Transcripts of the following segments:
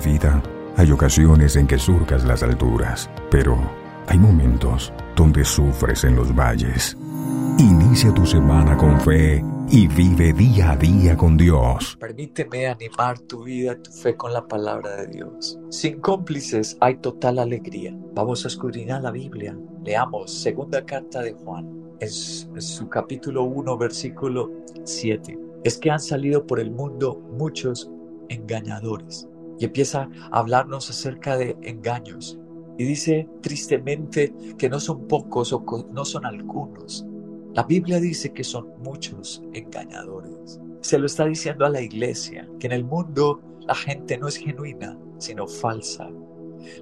vida, hay ocasiones en que surcas las alturas, pero hay momentos donde sufres en los valles. Inicia tu semana con fe y vive día a día con Dios. Permíteme animar tu vida, tu fe con la palabra de Dios. Sin cómplices hay total alegría. Vamos a escudriñar la Biblia. Leamos segunda carta de Juan, en su capítulo 1, versículo 7. Es que han salido por el mundo muchos engañadores. Y empieza a hablarnos acerca de engaños. Y dice tristemente que no son pocos o no son algunos, la Biblia dice que son muchos engañadores. Se lo está diciendo a la iglesia, que en el mundo la gente no es genuina, sino falsa.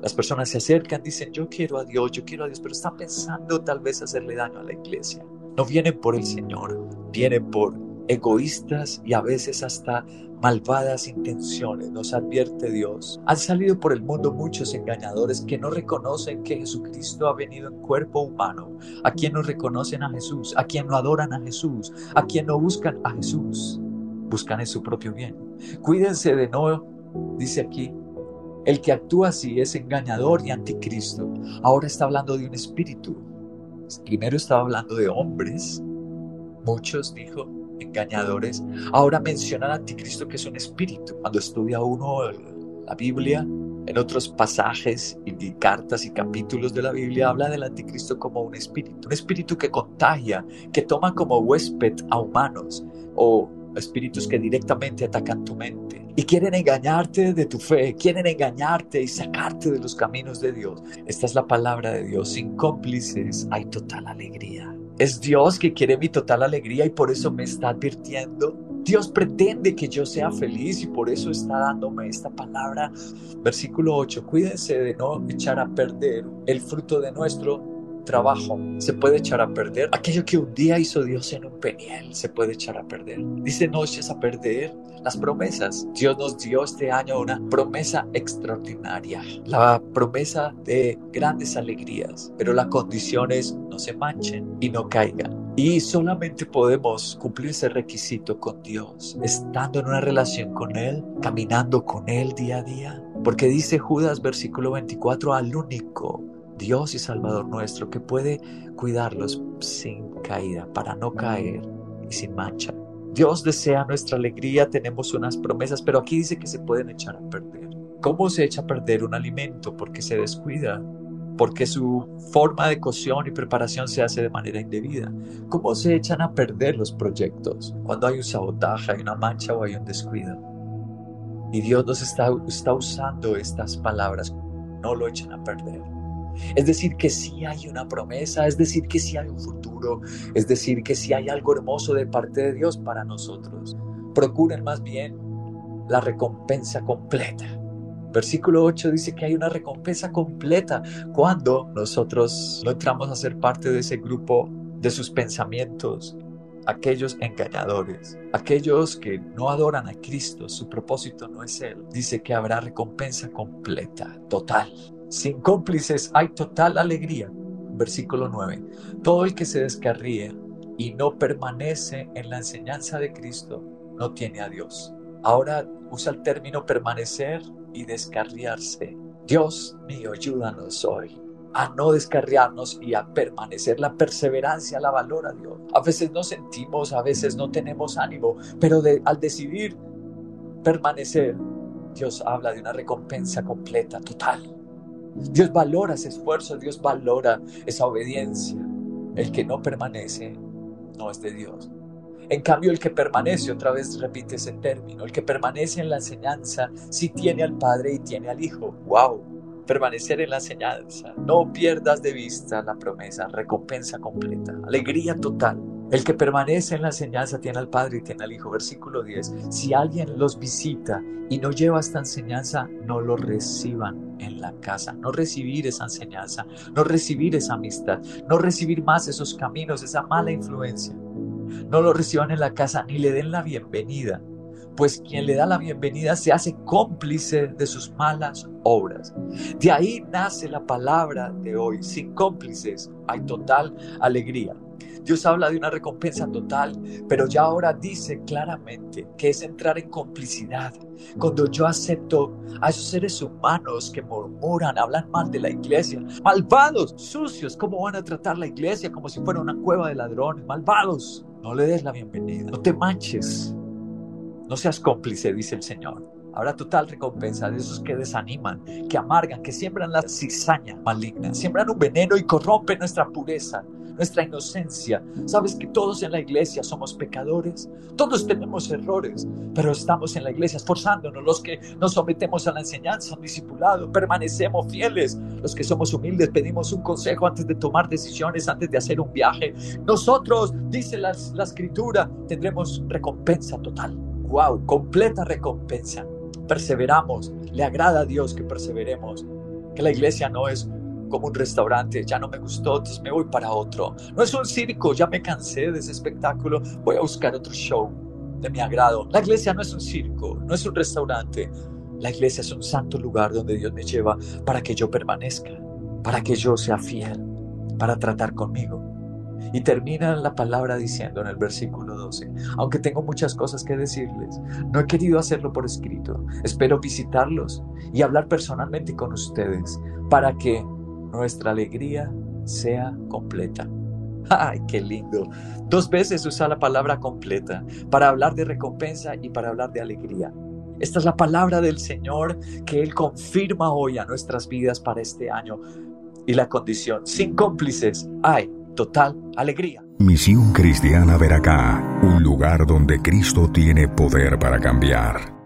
Las personas se acercan, dicen, yo quiero a Dios, yo quiero a Dios, pero están pensando tal vez hacerle daño a la iglesia. No vienen por el Señor, vienen por egoístas y a veces hasta malvadas intenciones, nos advierte Dios. Han salido por el mundo muchos engañadores que no reconocen que Jesucristo ha venido en cuerpo humano, a quien no reconocen a Jesús, a quien no adoran a Jesús, a quien no buscan a Jesús, buscan en su propio bien. Cuídense de no, dice aquí, el que actúa así es engañador y anticristo. Ahora está hablando de un espíritu. Primero estaba hablando de hombres, muchos dijo, engañadores. Ahora mencionan al anticristo que es un espíritu. Cuando estudia uno la Biblia, en otros pasajes y cartas y capítulos de la Biblia habla del anticristo como un espíritu, un espíritu que contagia, que toma como huésped a humanos o espíritus que directamente atacan tu mente y quieren engañarte de tu fe, quieren engañarte y sacarte de los caminos de Dios. Esta es la palabra de Dios. Sin cómplices hay total alegría. Es Dios que quiere mi total alegría y por eso me está advirtiendo. Dios pretende que yo sea feliz y por eso está dándome esta palabra. Versículo 8, cuídense de no echar a perder el fruto de nuestro trabajo se puede echar a perder. Aquello que un día hizo Dios en un peniel se puede echar a perder. Dice, no eches a perder las promesas. Dios nos dio este año una promesa extraordinaria, la promesa de grandes alegrías, pero la condición es no se manchen y no caigan. Y solamente podemos cumplir ese requisito con Dios, estando en una relación con Él, caminando con Él día a día. Porque dice Judas versículo 24, al único Dios y Salvador nuestro, que puede cuidarlos sin caída, para no caer y sin mancha. Dios desea nuestra alegría, tenemos unas promesas, pero aquí dice que se pueden echar a perder. ¿Cómo se echa a perder un alimento? Porque se descuida, porque su forma de cocción y preparación se hace de manera indebida. ¿Cómo se echan a perder los proyectos? Cuando hay un sabotaje, hay una mancha o hay un descuido. Y Dios nos está, está usando estas palabras, no lo echen a perder. Es decir, que sí hay una promesa, es decir, que sí hay un futuro, es decir, que sí hay algo hermoso de parte de Dios para nosotros. Procuren más bien la recompensa completa. Versículo 8 dice que hay una recompensa completa cuando nosotros no entramos a ser parte de ese grupo de sus pensamientos, aquellos engañadores, aquellos que no adoran a Cristo, su propósito no es Él. Dice que habrá recompensa completa, total. Sin cómplices hay total alegría. Versículo 9. Todo el que se descarríe y no permanece en la enseñanza de Cristo no tiene a Dios. Ahora usa el término permanecer y descarriarse. Dios mío, ayúdanos hoy a no descarriarnos y a permanecer. La perseverancia la valora Dios. A veces no sentimos, a veces no tenemos ánimo, pero al decidir permanecer, Dios habla de una recompensa completa, total. Dios valora ese esfuerzo, Dios valora esa obediencia. El que no permanece no es de Dios. En cambio, el que permanece, otra vez repite ese término, el que permanece en la enseñanza, sí tiene al Padre y tiene al Hijo. ¡Wow! Permanecer en la enseñanza. No pierdas de vista la promesa, recompensa completa, alegría total. El que permanece en la enseñanza tiene al Padre y tiene al Hijo. Versículo 10. Si alguien los visita y no lleva esta enseñanza, no lo reciban en la casa. No recibir esa enseñanza, no recibir esa amistad, no recibir más esos caminos, esa mala influencia. No lo reciban en la casa ni le den la bienvenida, pues quien le da la bienvenida se hace cómplice de sus malas obras. De ahí nace la palabra de hoy. Sin cómplices hay total alegría. Dios habla de una recompensa total, pero ya ahora dice claramente que es entrar en complicidad. Cuando yo acepto a esos seres humanos que murmuran, hablan mal de la iglesia, malvados, sucios, ¿cómo van a tratar la iglesia como si fuera una cueva de ladrones? Malvados, no le des la bienvenida, no te manches, no seas cómplice, dice el Señor. Habrá total recompensa de esos que desaniman, que amargan, que siembran la cizaña maligna, siembran un veneno y corrompen nuestra pureza, nuestra inocencia. Sabes que todos en la iglesia somos pecadores, todos tenemos errores, pero estamos en la iglesia esforzándonos, los que nos sometemos a la enseñanza, un discipulado, permanecemos fieles, los que somos humildes pedimos un consejo antes de tomar decisiones, antes de hacer un viaje. Nosotros, dice la, la escritura, tendremos recompensa total. Wow, completa recompensa perseveramos, le agrada a Dios que perseveremos, que la iglesia no es como un restaurante, ya no me gustó, entonces me voy para otro. No es un circo, ya me cansé de ese espectáculo, voy a buscar otro show de mi agrado. La iglesia no es un circo, no es un restaurante. La iglesia es un santo lugar donde Dios me lleva para que yo permanezca, para que yo sea fiel, para tratar conmigo. Y termina la palabra diciendo en el versículo 12, aunque tengo muchas cosas que decirles, no he querido hacerlo por escrito. Espero visitarlos y hablar personalmente con ustedes para que nuestra alegría sea completa. ¡Ay, qué lindo! Dos veces usa la palabra completa para hablar de recompensa y para hablar de alegría. Esta es la palabra del Señor que Él confirma hoy a nuestras vidas para este año. Y la condición, sin cómplices, hay total alegría. Misión Cristiana Veracá, un lugar donde Cristo tiene poder para cambiar.